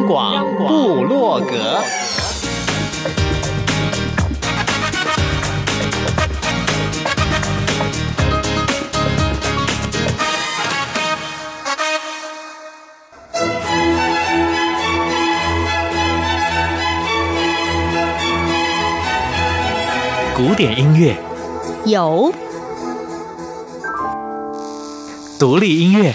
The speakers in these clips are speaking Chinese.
央广布洛格，古典音乐。有，独立音乐。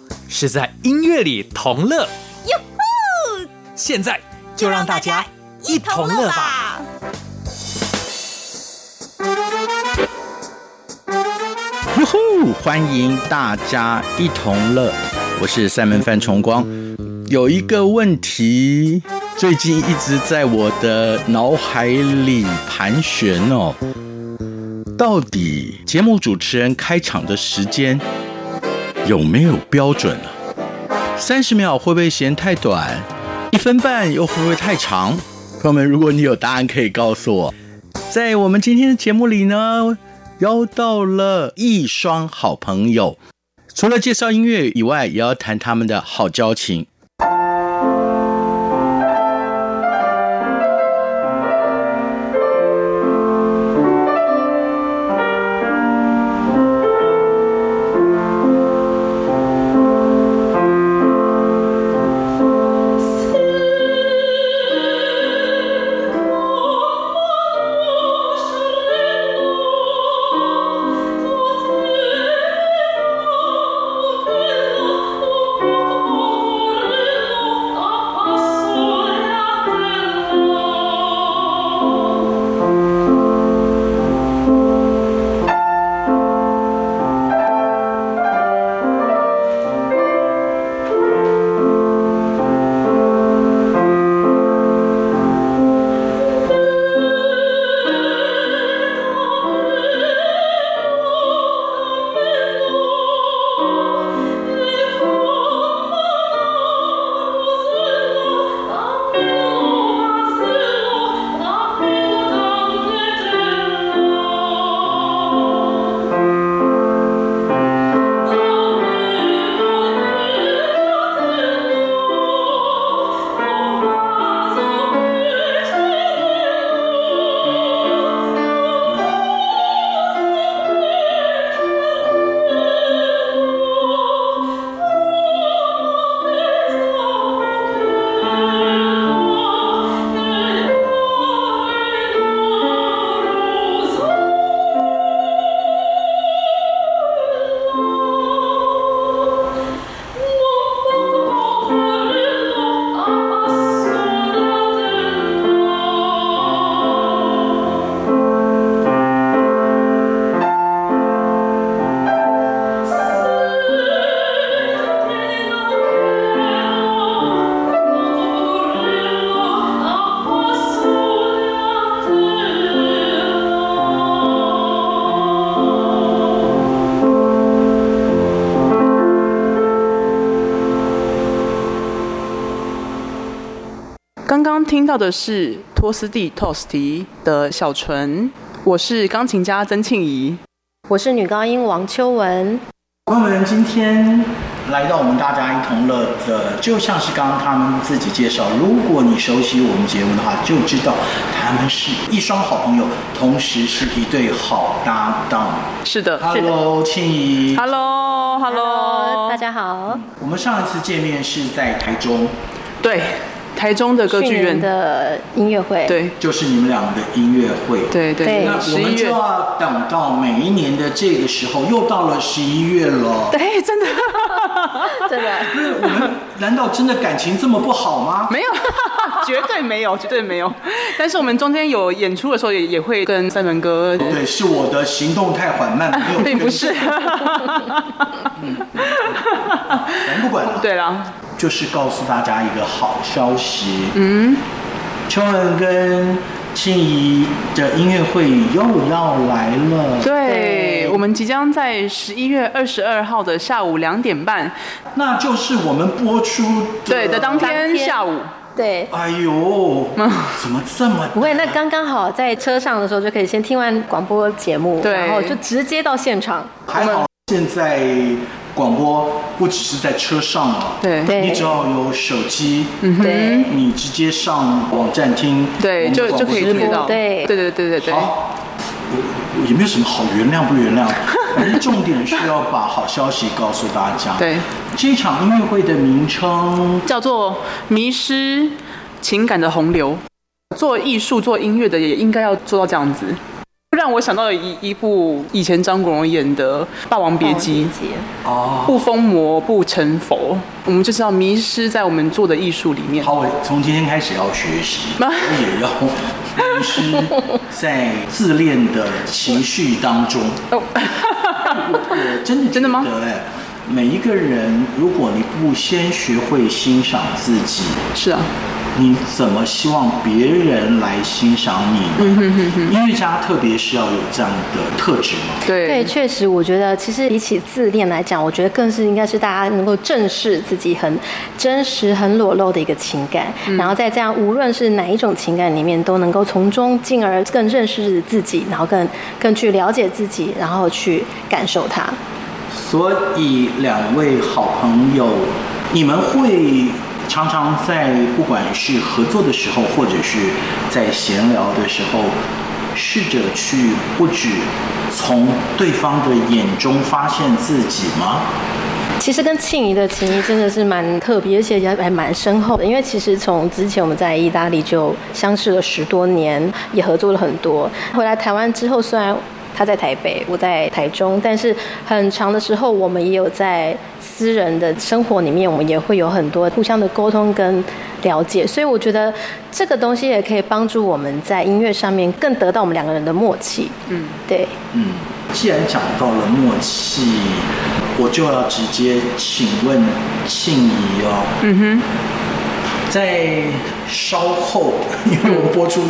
是在音乐里同乐，哟呼！现在就让大家一同乐吧！哟呼！欢迎大家一同乐，我是三门范崇光。有一个问题，最近一直在我的脑海里盘旋哦，到底节目主持人开场的时间？有没有标准呢？三十秒会不会嫌太短？一分半又会不会太长？朋友们，如果你有答案，可以告诉我。在我们今天的节目里呢，邀到了一双好朋友，除了介绍音乐以外，也要谈他们的好交情。到的是托斯蒂托斯蒂的小纯，我是钢琴家曾庆怡，我是女高音王秋文。朋友们，今天来到我们大家一同乐的，就像是刚刚他们自己介绍，如果你熟悉我们节目的话，就知道他们是一双好朋友，同时是一对好搭档。是的，Hello，庆怡，Hello，Hello，大家好。我们上一次见面是在台中，对。台中的歌剧院的音乐会，对，就是你们两个的音乐会，对对。对，那我们就要等到每一年的这个时候，又到了十一月了。对，真的，真的。我们难道真的感情这么不好吗？没有，绝对没有，绝对没有。但是我们中间有演出的时候也，也也会跟三门哥。对，是我的行动太缓慢，没有。并不是。嗯，咱不管了。对啦，就是告诉大家一个好消息。嗯，秋文跟庆怡的音乐会又要来了。对，我们即将在十一月二十二号的下午两点半，那就是我们播出的对的当天下午。对，哎呦，怎么这么不会？那刚刚好在车上的时候就可以先听完广播节目，然后就直接到现场。还好现在广播不只是在车上了，对，你只要有手机，嗯哼，你直接上网站听，对，就就可以听到，对，对对对对对。好，也没有什么好原谅不原谅，反正重点是要把好消息告诉大家。对，这一场音乐会的名称叫做《迷失情感的洪流》。做艺术、做音乐的也应该要做到这样子。让我想到了一一部以前张国荣演的《霸王别姬》哦，不疯魔不成佛，我们就是要迷失在我们做的艺术里面。好，我从今天开始要学习，我也要迷失在自恋的情绪当中。哦，真的 真的吗？哎，每一个人，如果你不先学会欣赏自己，是啊。你怎么希望别人来欣赏你呢？嗯、哼哼哼，音乐家特别是要有这样的特质嘛？对对，确实，我觉得其实比起自恋来讲，我觉得更是应该是大家能够正视自己很真实、很裸露的一个情感，嗯、然后在这样无论是哪一种情感里面，都能够从中进而更认识自己，然后更更去了解自己，然后去感受它。所以，两位好朋友，你们会。常常在不管是合作的时候，或者是在闲聊的时候，试着去不止从对方的眼中发现自己吗？其实跟庆仪的情谊真的是蛮特别，而且也还蛮深厚的。因为其实从之前我们在意大利就相识了十多年，也合作了很多。回来台湾之后，虽然他在台北，我在台中，但是很长的时候，我们也有在私人的生活里面，我们也会有很多互相的沟通跟了解，所以我觉得这个东西也可以帮助我们在音乐上面更得到我们两个人的默契。嗯，对。嗯，既然讲到了默契，我就要直接请问庆仪哦。嗯哼。在稍后，因为我们播出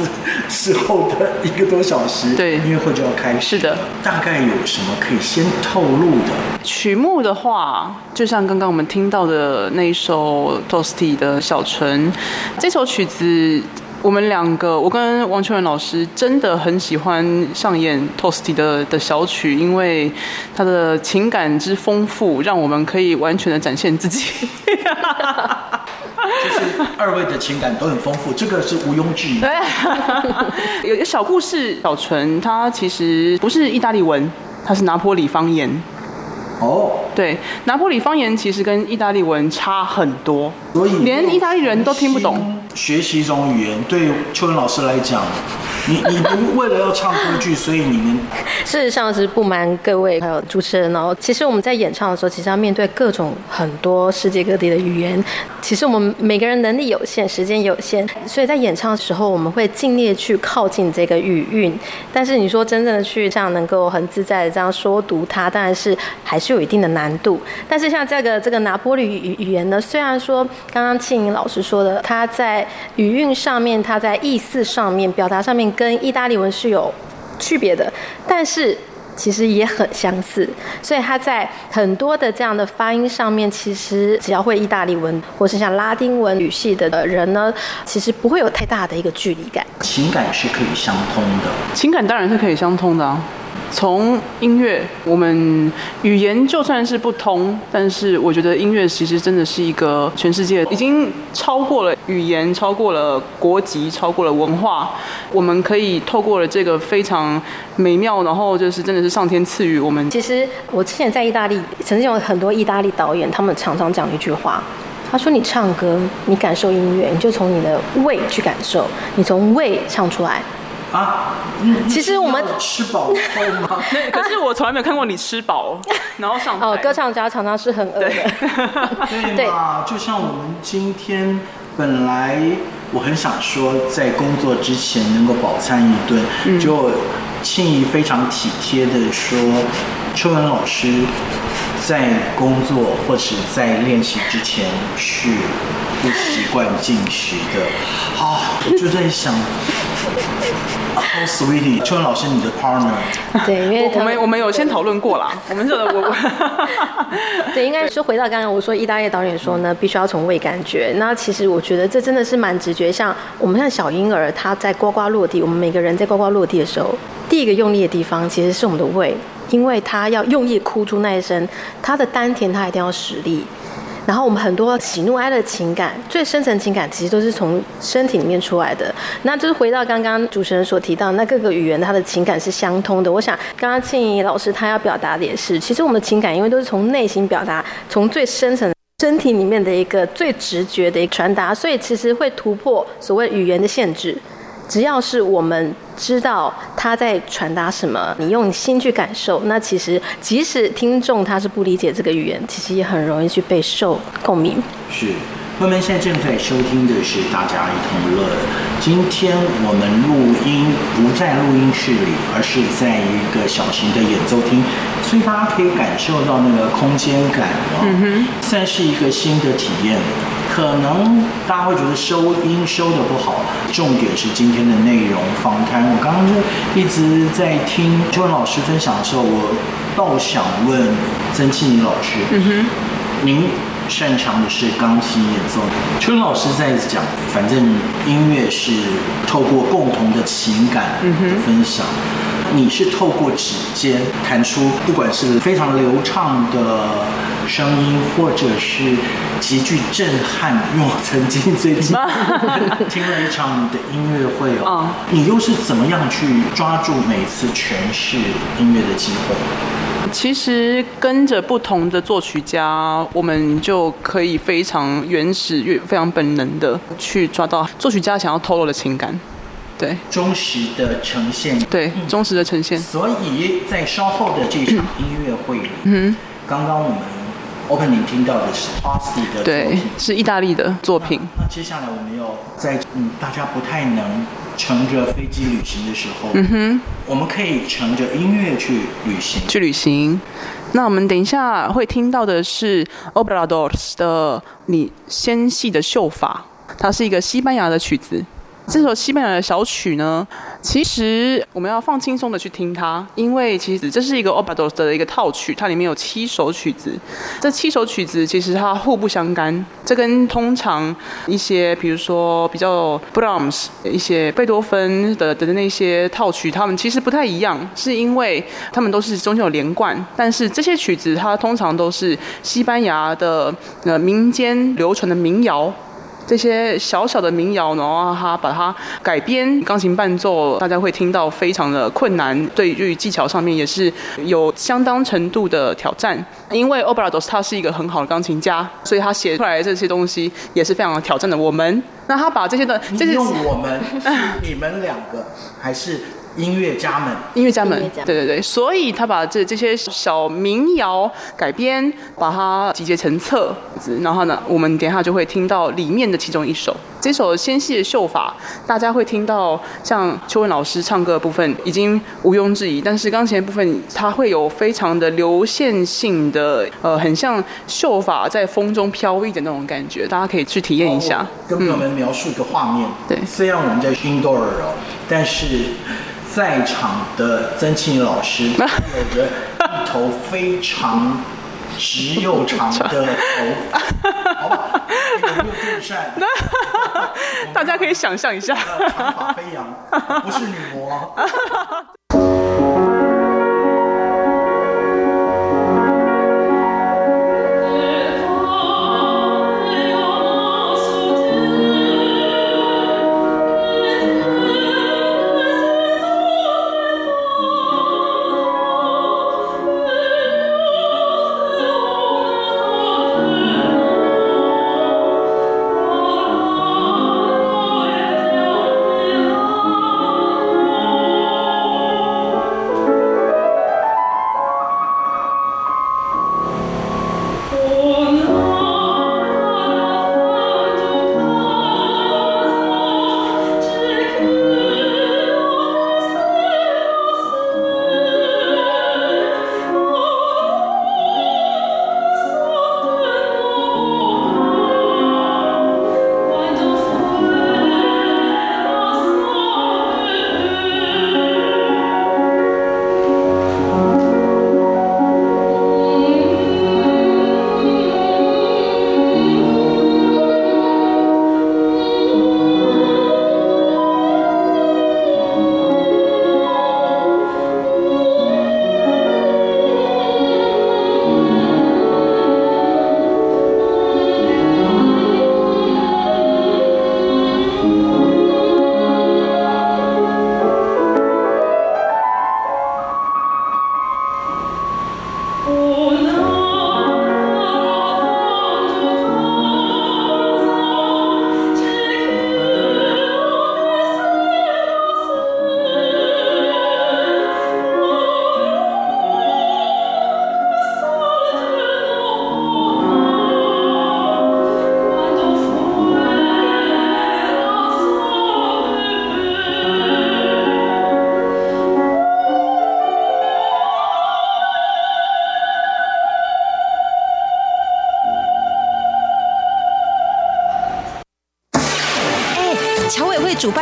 之后的一个多小时，对，音乐会就要开始。是的，大概有什么可以先透露的？曲目的话，就像刚刚我们听到的那一首 Tosti 的小纯，这首曲子，我们两个，我跟王秋文老师真的很喜欢上演 Tosti 的的小曲，因为他的情感之丰富，让我们可以完全的展现自己。就是二位的情感都很丰富，这个是毋庸置疑。对，有一个小故事，小纯他其实不是意大利文，他是拿坡里方言。哦，对，拿坡里方言其实跟意大利文差很多，所以连意大利人都听不懂。学习一种语言，对秋文老师来讲。你 你不为了要唱歌剧，所以你们 事实上是不瞒各位还有主持人哦。其实我们在演唱的时候，其实要面对各种很多世界各地的语言。其实我们每个人能力有限，时间有限，所以在演唱的时候，我们会尽力去靠近这个语韵。但是你说真正的去这样能够很自在的这样说读它，当然是还是有一定的难度。但是像这个这个拿坡里语语言呢，虽然说刚刚庆颖老师说的，他在在语韵上面，它在意思上面，表达上面。跟意大利文是有区别的，但是其实也很相似，所以它在很多的这样的发音上面，其实只要会意大利文或是像拉丁文语系的人呢，其实不会有太大的一个距离感。情感是可以相通的，情感当然是可以相通的啊。从音乐，我们语言就算是不通，但是我觉得音乐其实真的是一个全世界已经超过了语言，超过了国籍，超过了文化。我们可以透过了这个非常美妙，然后就是真的是上天赐予我们。其实我之前在意大利，曾经有很多意大利导演，他们常常讲一句话，他说：“你唱歌，你感受音乐，你就从你的胃去感受，你从胃唱出来。”啊，其实我们吃饱吗？可是我从来没有看过你吃饱，然后上哦，歌唱家常常是很饿的。对 嘛？就像我们今天本来我很想说，在工作之前能够饱餐一顿，就庆怡非常体贴的说，秋文老师在工作或是在练习之前是不习惯进食的啊，我就在想。Oh, sweetie，秋文老师，你的 partner？对，因为我们我们有先讨论过啦。我们这 我我 对，应该是回到刚刚我说，意大利导演说呢，必须要从胃感觉。那其实我觉得这真的是蛮直觉，像我们像小婴儿，他在呱呱落地，我们每个人在呱呱落地的时候，第一个用力的地方其实是我们的胃，因为他要用力哭出那一声，他的丹田他一定要实力。然后我们很多喜怒哀乐情感，最深层情感其实都是从身体里面出来的。那就是回到刚刚主持人所提到，那各个语言它的情感是相通的。我想刚刚庆怡老师他要表达的也是，其实我们的情感因为都是从内心表达，从最深层身体里面的一个最直觉的一个传达，所以其实会突破所谓语言的限制。只要是我们知道他在传达什么，你用心去感受，那其实即使听众他是不理解这个语言，其实也很容易去被受共鸣。是。朋友们现在正在收听的是《大家一同乐》。今天我们录音不在录音室里，而是在一个小型的演奏厅，所以大家可以感受到那个空间感哦。算是一个新的体验。可能大家会觉得收音收的不好，重点是今天的内容访谈。我刚刚就一直在听邱文老师分享的时候，我倒想问曾庆怡老师，嗯哼，您。擅长的是钢琴演奏。邱文老师在讲，反正音乐是透过共同的情感的分享。嗯、你是透过指尖弹出，不管是非常流畅的声音，或者是极具震撼。因为我曾经最近 听了一场你的音乐会哦，你又是怎么样去抓住每次诠释音乐的机会？其实跟着不同的作曲家，我们就可以非常原始、非常本能的去抓到作曲家想要透露的情感，对，忠实的呈现，对，忠实的呈现。所以在稍后的这场音乐会里，嗯，刚刚我们 opening 听到的是 Toschi 的作品，对，是意大利的作品。那，那接下来我们要在嗯，大家不太能。乘着飞机旅行的时候，嗯哼，我们可以乘着音乐去旅行。去旅行，那我们等一下会听到的是 Obradors 的《你纤细的秀发》，它是一个西班牙的曲子。这首西班牙的小曲呢，其实我们要放轻松的去听它，因为其实这是一个 Obradors 的一个套曲，它里面有七首曲子。这七首曲子其实它互不相干，这跟通常一些比如说比较 Brahms 一些贝多芬的的那些套曲，他们其实不太一样，是因为他们都是中间有连贯，但是这些曲子它通常都是西班牙的呃民间流传的民谣。这些小小的民谣，然后他把它改编钢琴伴奏，大家会听到非常的困难，对于技巧上面也是有相当程度的挑战。因为 Obradors 他是一个很好的钢琴家，所以他写出来的这些东西也是非常挑战的。我们，那他把这些的，这些用我们你们两个还是？音乐家们，音乐家们，对对对，所以他把这这些小民谣改编，把它集结成册子，然后呢，我们等一下就会听到里面的其中一首，这首纤细的秀发，大家会听到像邱文老师唱歌的部分已经毋庸置疑，但是钢琴的部分它会有非常的流线性的，呃，很像秀发在风中飘逸的那种感觉，大家可以去体验一下。跟朋友们描述一个画面，对，虽然我们在 indoor 哦，但是。在场的曾庆怡老师 有着一头非常直又长的头发，好吧，有没有电扇？大家可以想象一下，长发飞扬，不是女魔。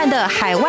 的海外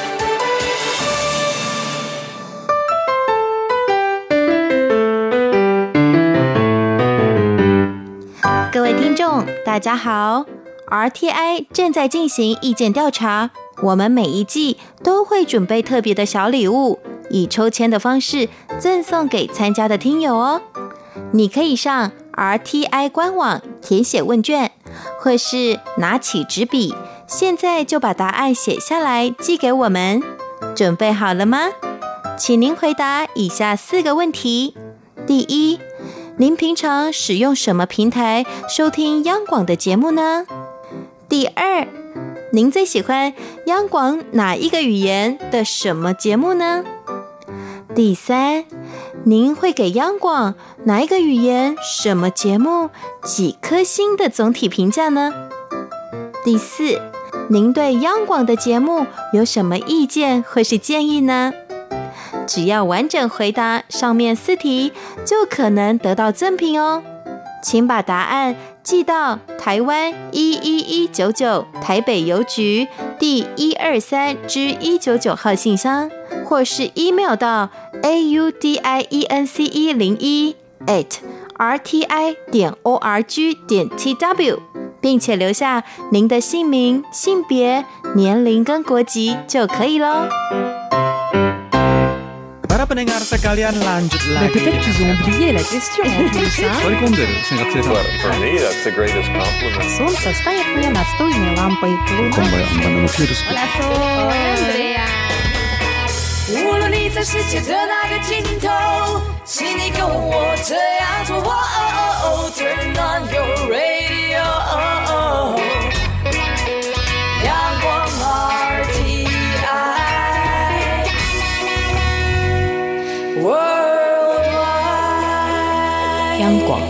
大家好。RTI 正在进行意见调查，我们每一季都会准备特别的小礼物，以抽签的方式赠送给参加的听友哦。你可以上 RTI 官网填写问卷，或是拿起纸笔，现在就把答案写下来寄给我们。准备好了吗？请您回答以下四个问题：第一，您平常使用什么平台收听央广的节目呢？第二，您最喜欢央广哪一个语言的什么节目呢？第三，您会给央广哪一个语言什么节目几颗星的总体评价呢？第四，您对央广的节目有什么意见或是建议呢？只要完整回答上面四题，就可能得到赠品哦。请把答案寄到台湾一一一九九台北邮局第一二三之一九九号信箱，或是 email 到 a u d i e n c e 零一 at r t i 点 o r g 点 t w，并且留下您的姓名、性别、年龄跟国籍就可以喽。无论你在世界的哪个尽头，请你跟我这样做。Turn on your radio， 央广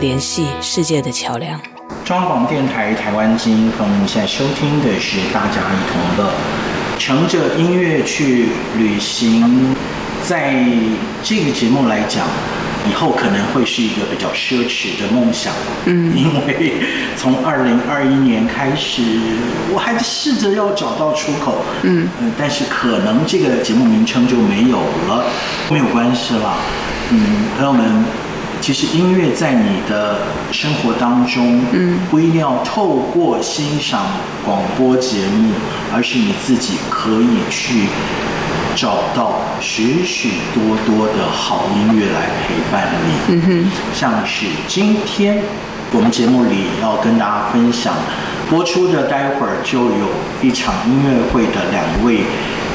联系世界的桥梁。中广电台台湾之音，朋友们现在收听的是《大家一同乐》。乘着音乐去旅行，在这个节目来讲，以后可能会是一个比较奢侈的梦想。嗯，因为从二零二一年开始，我还试着要找到出口。嗯嗯，但是可能这个节目名称就没有了，没有关系了。嗯，朋友们。其实音乐在你的生活当中，嗯，不一定要透过欣赏广播节目，而是你自己可以去找到许许多多的好音乐来陪伴你。嗯哼，像是今天我们节目里要跟大家分享播出的，待会儿就有一场音乐会的两位。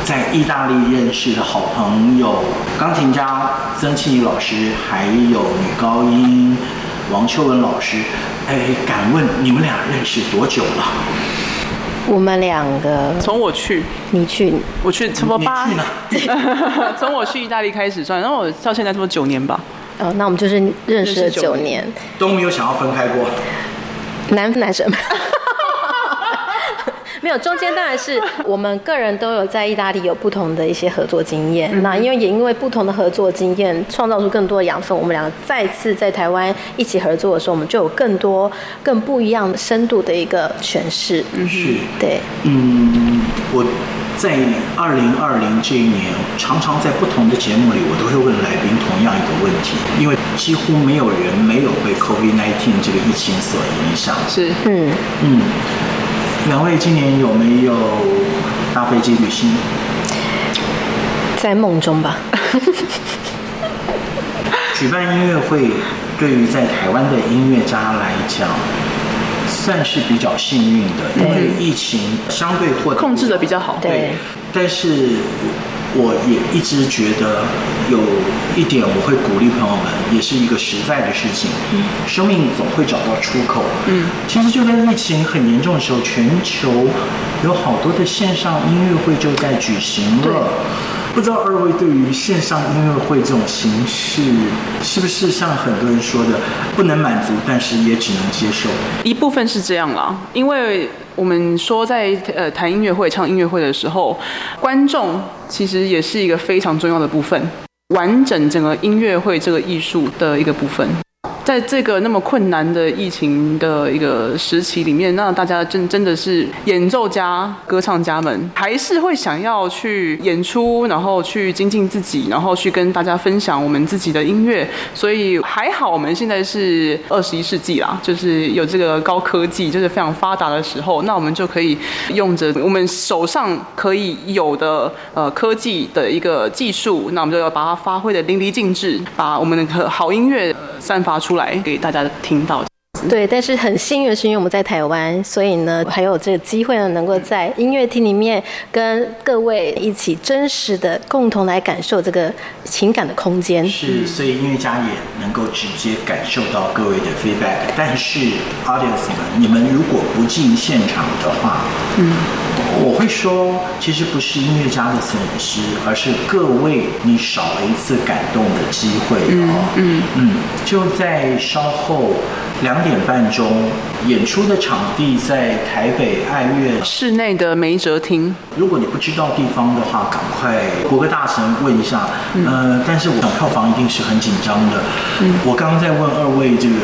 在意大利认识的好朋友，钢琴家曾庆宜老师，还有女高音王秋文老师。哎，敢问你们俩认识多久了？我们两个从我去，你去，我去，差不多八。从我去意大利开始算，然后我到现在差不多九年吧。哦，那我们就是认识了九年，都没有想要分开过。男男生。没有，中间当然是我们个人都有在意大利有不同的一些合作经验。那因为也因为不同的合作经验，创造出更多的养分。我们两个再次在台湾一起合作的时候，我们就有更多、更不一样深度的一个诠释。嗯，是，对。嗯，我在二零二零这一年，常常在不同的节目里，我都会问来宾同样一个问题，因为几乎没有人没有被 COVID-19 这个疫情所影响。是，嗯嗯。两位今年有没有搭飞机旅行？在梦中吧。举办音乐会，对于在台湾的音乐家来讲，算是比较幸运的，因为疫情相对或控制的比较好。对，但是。我也一直觉得有一点，我会鼓励朋友们，也是一个实在的事情。嗯，生命总会找到出口。嗯，其实就在疫情很严重的时候，全球有好多的线上音乐会就在举行了。不知道二位对于线上音乐会这种形式，是不是像很多人说的不能满足，但是也只能接受？一部分是这样啦，因为我们说在呃谈音乐会、唱音乐会的时候，观众其实也是一个非常重要的部分，完整整个音乐会这个艺术的一个部分。在这个那么困难的疫情的一个时期里面，那大家真真的是演奏家、歌唱家们还是会想要去演出，然后去精进自己，然后去跟大家分享我们自己的音乐。所以还好，我们现在是二十一世纪啦，就是有这个高科技，就是非常发达的时候，那我们就可以用着我们手上可以有的呃科技的一个技术，那我们就要把它发挥的淋漓尽致，把我们的好音乐散发出来。来给大家听到。对，但是很幸运的是，因为我们在台湾，所以呢，还有这个机会呢，能够在音乐厅里面跟各位一起真实的共同来感受这个情感的空间。是，所以音乐家也能够直接感受到各位的 feedback。但是 audience 们，你们如果不进现场的话，嗯，我会说，其实不是音乐家的损失，而是各位你少了一次感动的机会哦。嗯嗯，就在稍后。两点半钟演出的场地在台北爱乐室内的梅哲厅。如果你不知道地方的话，赶快国歌大神问一下。嗯、呃，但是我想票房一定是很紧张的。嗯，我刚刚在问二位这个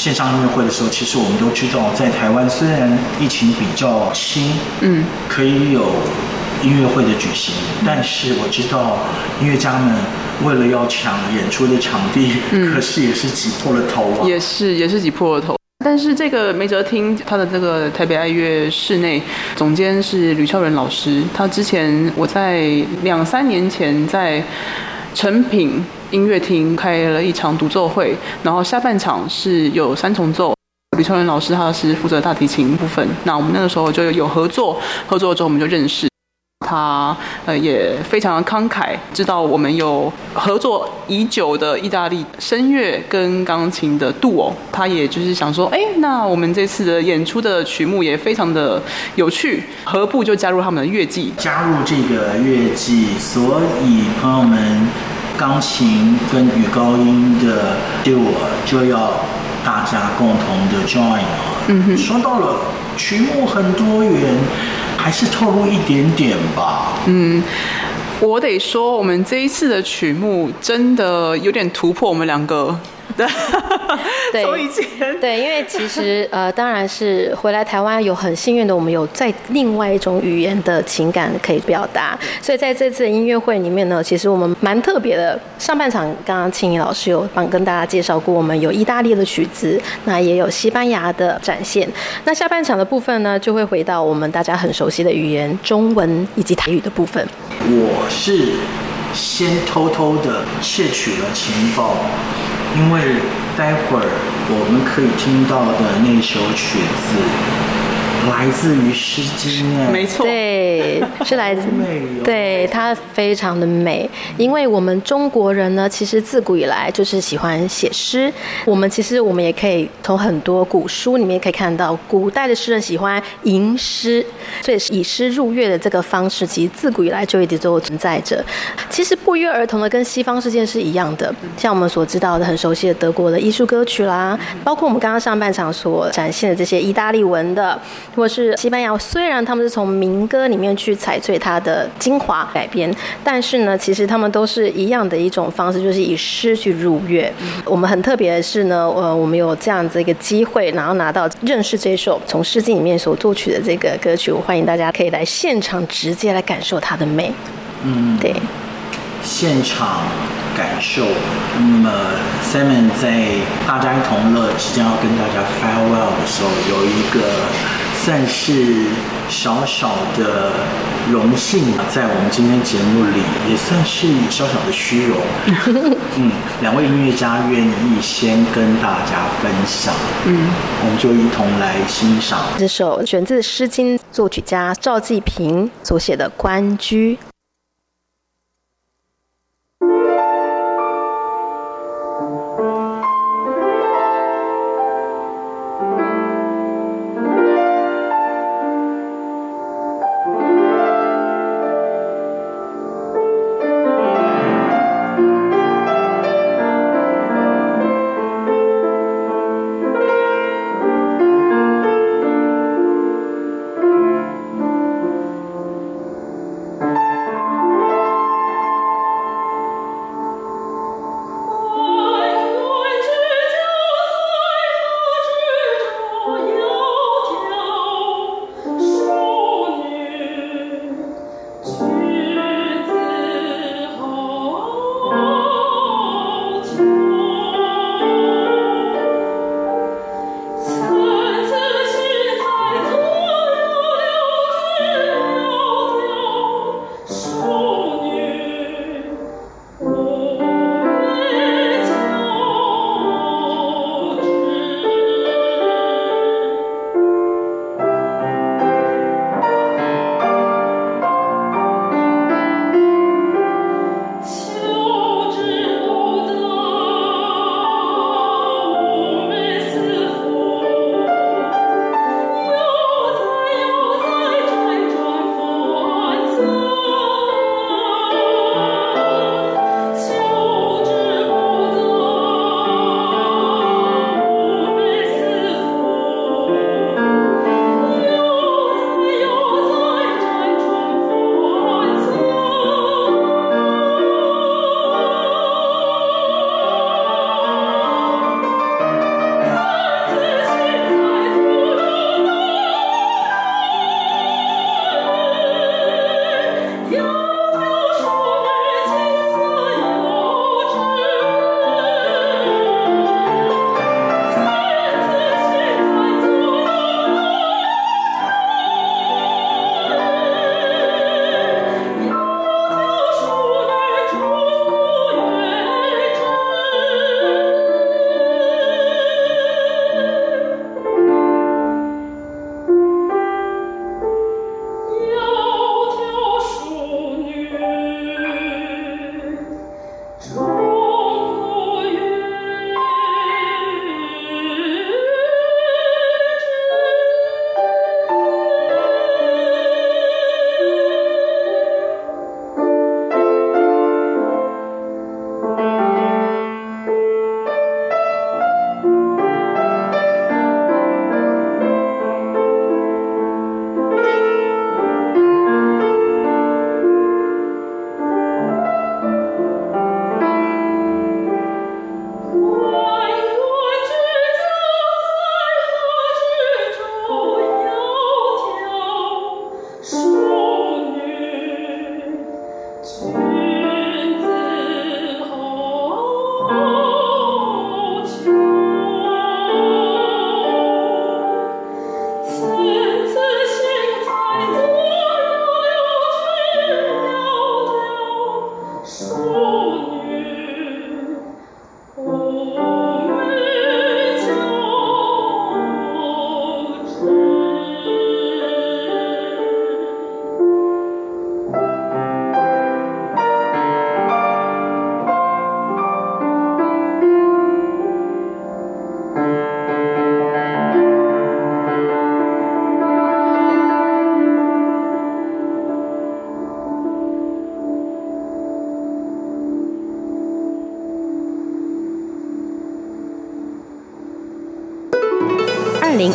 线上音乐会的时候，其实我们都知道，在台湾虽然疫情比较轻，嗯，可以有音乐会的举行，但是我知道音乐家们。为了要抢演出的场地，嗯、可是也是挤破了头啊！也是也是挤破了头。但是这个梅哲厅，他的这个台北爱乐室内总监是吕翘仁老师。他之前我在两三年前在成品音乐厅开了一场独奏会，然后下半场是有三重奏。李超仁老师他是负责大提琴部分，那我们那个时候就有合作，合作之后我们就认识。他呃也非常的慷慨，知道我们有合作已久的意大利声乐跟钢琴的杜偶，他也就是想说，哎，那我们这次的演出的曲目也非常的有趣，何不就加入他们的乐季？加入这个乐季，所以朋友们，钢琴跟女高音的对我就要大家共同的 join 啊。嗯哼，说到了曲目很多元。还是透露一点点吧。嗯，我得说，我们这一次的曲目真的有点突破我们两个。对，对，因为其实呃，当然是回来台湾有很幸运的，我们有在另外一种语言的情感可以表达，所以在这次的音乐会里面呢，其实我们蛮特别的。上半场刚刚青怡老师有帮跟大家介绍过，我们有意大利的曲子，那也有西班牙的展现。那下半场的部分呢，就会回到我们大家很熟悉的语言中文以及台语的部分。我是先偷偷的窃取了情报。因为待会儿我们可以听到的那首曲子。来自于《诗经》哎，没错，对，是来自，对，它非常的美。因为我们中国人呢，其实自古以来就是喜欢写诗。我们其实我们也可以从很多古书里面可以看到，古代的诗人喜欢吟诗，所以以诗入乐的这个方式，其实自古以来就一直都存在着。其实不约而同的跟西方世界是一样的，像我们所知道的很熟悉的德国的艺术歌曲啦，包括我们刚刚上半场所展现的这些意大利文的。或是西班牙，虽然他们是从民歌里面去采萃它的精华改编，但是呢，其实他们都是一样的一种方式，就是以诗去入乐。我们很特别的是呢，呃，我们有这样子一个机会，然后拿到认识这首从诗经里面所作曲的这个歌曲，我欢迎大家可以来现场直接来感受它的美。嗯，对，现场感受。那么 Simon 在大家一同乐即将要跟大家 farewell 的时候，有一个。算是小小的荣幸，在我们今天节目里也算是小小的虚荣。嗯，两位音乐家愿意先跟大家分享，嗯，我们就一同来欣赏这首选自《诗经》，作曲家赵季平所写的《关雎》。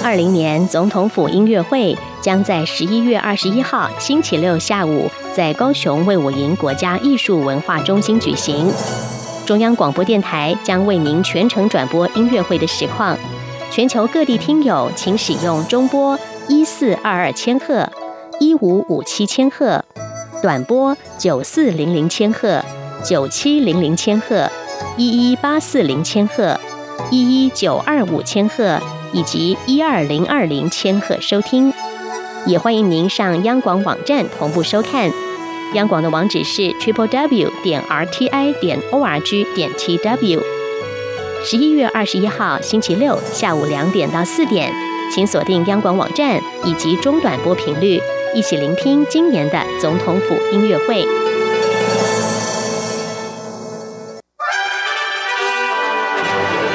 二零年总统府音乐会将在十一月二十一号星期六下午在高雄卫武营国家艺术文化中心举行。中央广播电台将为您全程转播音乐会的实况。全球各地听友请使用中波一四二二千赫、一五五七千赫、短波九四零零千赫、九七零零千赫、一一八四零千赫、一一九二五千赫。以及一二零二零千赫收听。也欢迎您上央广网站同步收看。央广的网址是 triple w 点 r t i 点 o r g 点 t w。十一月二十一号星期六下午两点到四点，请锁定央广网站以及中短波频率，一起聆听今年的总统府音乐会。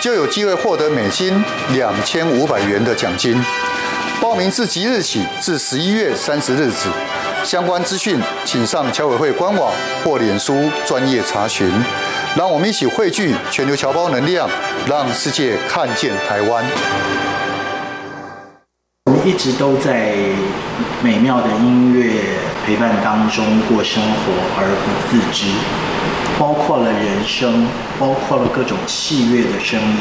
就有机会获得美金两千五百元的奖金。报名自即日起至十一月三十日止。相关资讯，请上侨委会官网或脸书专业查询。让我们一起汇聚全球侨胞能量，让世界看见台湾。我们一直都在美妙的音乐陪伴当中过生活而不自知，包括了人声，包括了各种器乐的声音。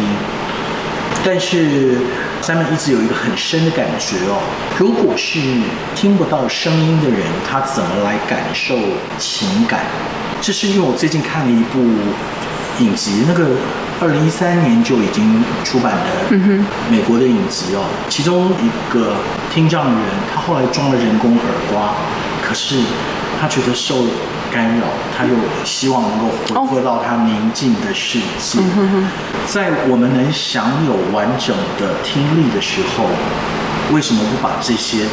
但是，Simon 一直有一个很深的感觉哦。如果是听不到声音的人，他怎么来感受情感？这是因为我最近看了一部影集，那个二零一三年就已经出版的美国的影集哦。其中一个听障的人，他后来装了人工耳瓜，可是他觉得受干扰，他又希望能够回归到他宁静的世界。在我们能享有完整的听力的时候，为什么不把这些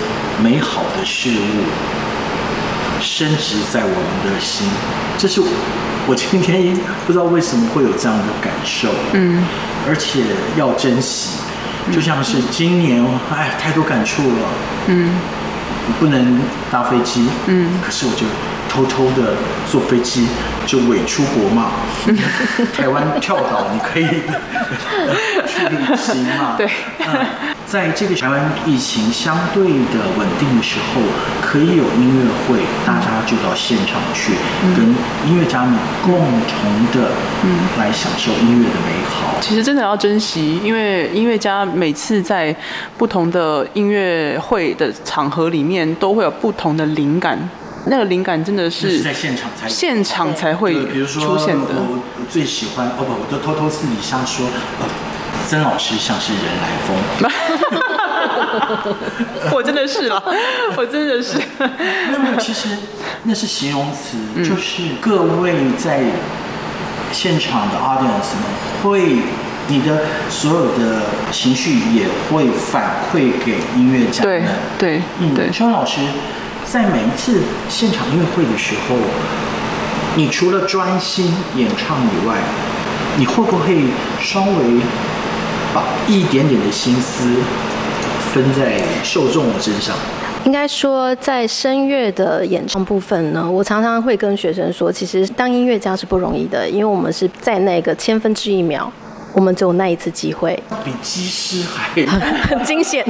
美好的事物升值在我们的心？这是我今天不知道为什么会有这样的感受。嗯，而且要珍惜，就像是今年，哎，太多感触了。嗯，我不能搭飞机。嗯，可是我就。偷偷的坐飞机就伪出国嘛，台湾跳岛你可以 去旅行嘛。对，嗯，在这个台湾疫情相对的稳定的时候，可以有音乐会，大家就到现场去，跟音乐家们共同的嗯来享受音乐的美好。其实真的要珍惜，因为音乐家每次在不同的音乐会的场合里面，都会有不同的灵感。那个灵感真的是，是在现场才现场才会出现的。我最喜欢哦不，我都偷偷私底下说，曾老师像是人来疯。我真的是了，我真的是。没有没有，其实那是形容词，嗯、就是各位在现场的 audience 们会，你的所有的情绪也会反馈给音乐家们。对对，嗯，对，萧老师。在每一次现场音乐会的时候，你除了专心演唱以外，你会不会稍微把一点点的心思分在受众的身上？应该说，在声乐的演唱部分呢，我常常会跟学生说，其实当音乐家是不容易的，因为我们是在那个千分之一秒。我们只有那一次机会，比机师还 很惊险。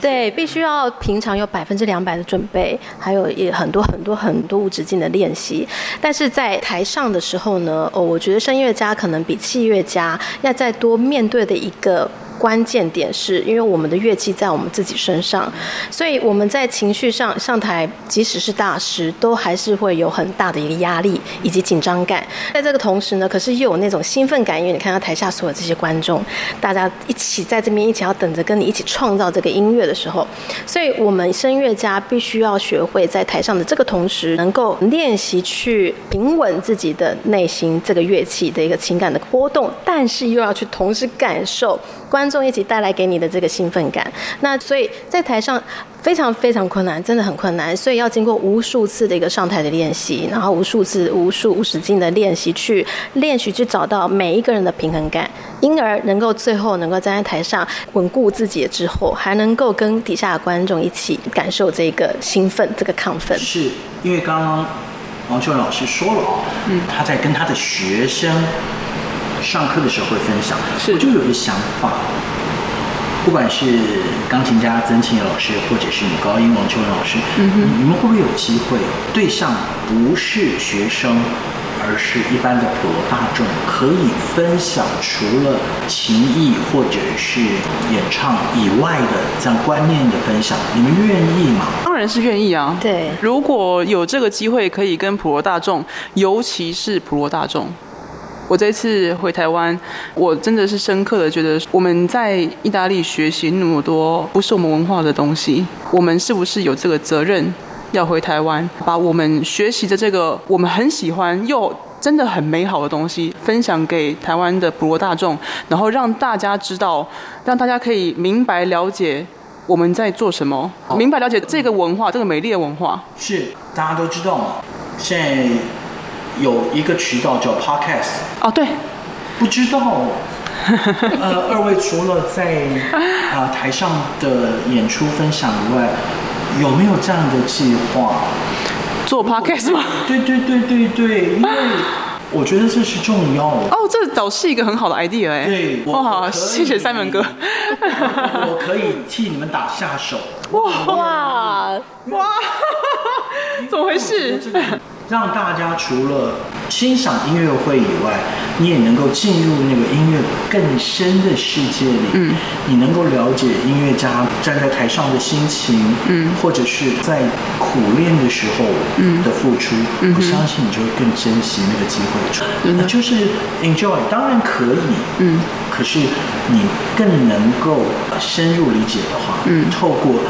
对，必须要平常有百分之两百的准备，还有也很多很多很多无止境的练习。但是在台上的时候呢，哦，我觉得声乐家可能比器乐家要再多面对的一个。关键点是因为我们的乐器在我们自己身上，所以我们在情绪上上台，即使是大师，都还是会有很大的一个压力以及紧张感。在这个同时呢，可是又有那种兴奋感，因为你看到台下所有这些观众，大家一起在这边一起要等着跟你一起创造这个音乐的时候，所以我们声乐家必须要学会在台上的这个同时，能够练习去平稳自己的内心这个乐器的一个情感的波动，但是又要去同时感受观众一起带来给你的这个兴奋感，那所以在台上非常非常困难，真的很困难，所以要经过无数次的一个上台的练习，然后无数次无数无止境的练习，去练习去找到每一个人的平衡感，因而能够最后能够站在台上稳固自己之后，还能够跟底下的观众一起感受这个兴奋，这个亢奋。是因为刚刚王秋老师说了，嗯，他在跟他的学生。上课的时候会分享，我就有一个想法，不管是钢琴家曾庆怡老师，或者是女高音王秋文老师，嗯哼，你们会不会有机会对象不是学生？而是一般的普罗大众可以分享，除了情谊或者是演唱以外的这样观念的分享，你们愿意吗？当然是愿意啊。对，如果有这个机会可以跟普罗大众，尤其是普罗大众，我这次回台湾，我真的是深刻的觉得，我们在意大利学习那么多不是我们文化的东西，我们是不是有这个责任？要回台湾，把我们学习的这个我们很喜欢又真的很美好的东西分享给台湾的普罗大众，然后让大家知道，让大家可以明白了解我们在做什么，明白了解这个文化，这个美丽的文化。是大家都知道嘛？现在有一个渠道叫 Podcast。哦，对，不知道。呃，二位除了在啊、呃、台上的演出分享以外，有没有这样的计划？做 podcast 吗？对对对对对，因为我觉得这是重要的。哦，这倒是一个很好的 idea 哎。对，哇，谢谢 Simon 哥。我可以替你们打下手。哇哇哇！怎么回事？让大家除了欣赏音乐会以外，你也能够进入那个音乐更深的世界里。嗯，你能够了解音乐家站在台上的心情，嗯，或者是在苦练的时候，嗯，的付出。嗯，我相信你就会更珍惜那个机会。嗯，那就是 enjoy，当然可以。嗯，可是你更能够深入理解的话，嗯，透过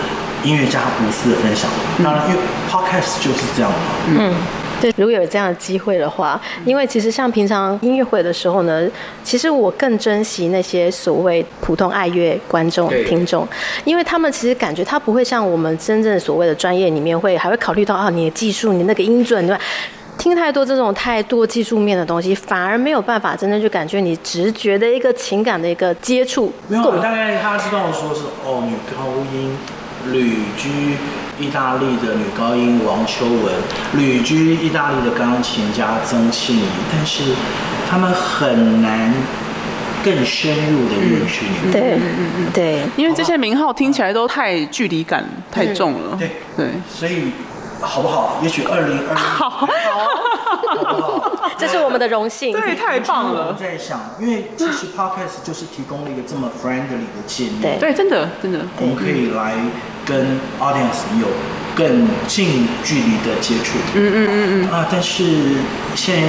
音乐家无私的分享，当然，因为 podcast 就是这样嘛。嗯。对，如果有这样的机会的话，因为其实像平常音乐会的时候呢，其实我更珍惜那些所谓普通爱乐观众听众，因为他们其实感觉他不会像我们真正所谓的专业里面会还会考虑到啊你的技术，你那个音准对吧？听太多这种太多技术面的东西，反而没有办法真正去感觉你直觉的一个情感的一个接触。没有，大概他知道说是哦，女高音旅居。意大利的女高音王秋文，旅居意大利的钢琴家曾庆怡，但是他们很难更深入的认识你嗯。对，对，因为这些名号听起来都太距离感太重了。对对，所以好不好？也许二零二零 好，好，好不好？这是我们的荣幸。对，太棒了。我在想，因为其实 Podcast 就是提供了一个这么 friendly 的界面。对对，真的真的，我们可以来。跟 audience 有更近距离的接触，嗯嗯嗯嗯啊，但是现在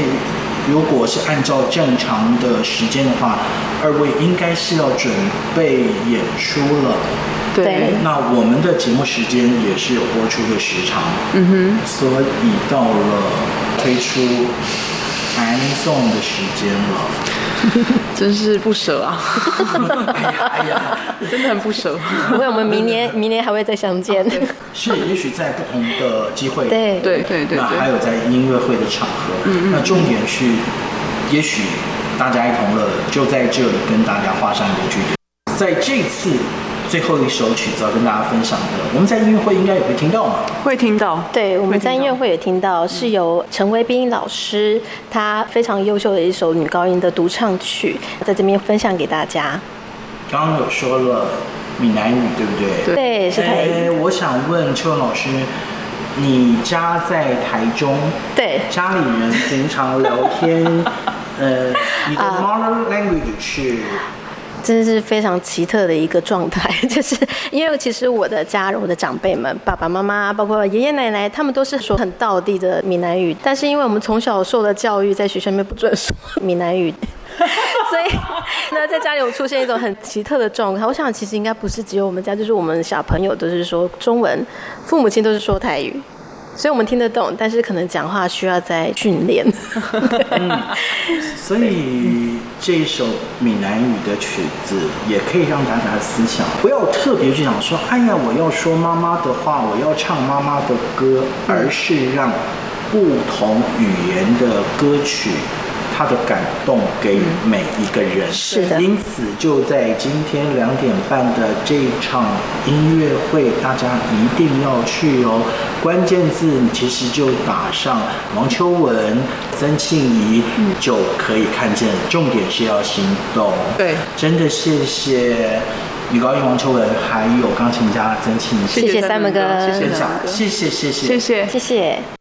如果是按照正常的时间的话，二位应该是要准备演出了，对，那我们的节目时间也是有播出的时长，嗯哼，所以到了推出韩颂的时间了。真是不舍啊！哎呀，哎呀，真的很不舍。因为我们明年，明年还会再相见。是，也许在不同的机会。对对对对。那还有在音乐会的场合。嗯嗯。那重点是，也许大家一同乐，就在这里跟大家画上一个句点。在这次。最后一首曲子要跟大家分享的，我们在音乐会应该也会听到嘛？会听到，对，我们在音乐会也听到，是由陈威斌老师，他非常优秀的一首女高音的独唱曲，在这边分享给大家。刚刚有说了闽南语，对不对？对，是台语。我想问秋雯老师，你家在台中？对，家里人平常聊天，呃，你的 mother language 是？真的是非常奇特的一个状态，就是因为其实我的家人、我的长辈们、爸爸妈妈，包括爷爷奶奶，他们都是说很道地的闽南语。但是因为我们从小受的教育，在学校里面不准说闽南语，所以那在家里有出现一种很奇特的状态。我想其实应该不是只有我们家，就是我们小朋友都是说中文，父母亲都是说台语。所以我们听得懂，但是可能讲话需要再训练。嗯，所以这一首闽南语的曲子也可以让大家思想，不要特别去想说，哎呀，我要说妈妈的话，我要唱妈妈的歌，而是让不同语言的歌曲。他的感动给每一个人，嗯、是的。因此，就在今天两点半的这一场音乐会，大家一定要去哦。关键字其实就打上王秋文、曾庆怡，就可以看见。重点是要行动。对，真的谢谢女高音王秋文，还有钢琴家曾庆祥。谢谢三门哥，谢谢谢谢三门哥，谢谢谢谢谢谢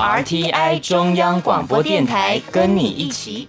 RTI 中央广播电台，跟你一起。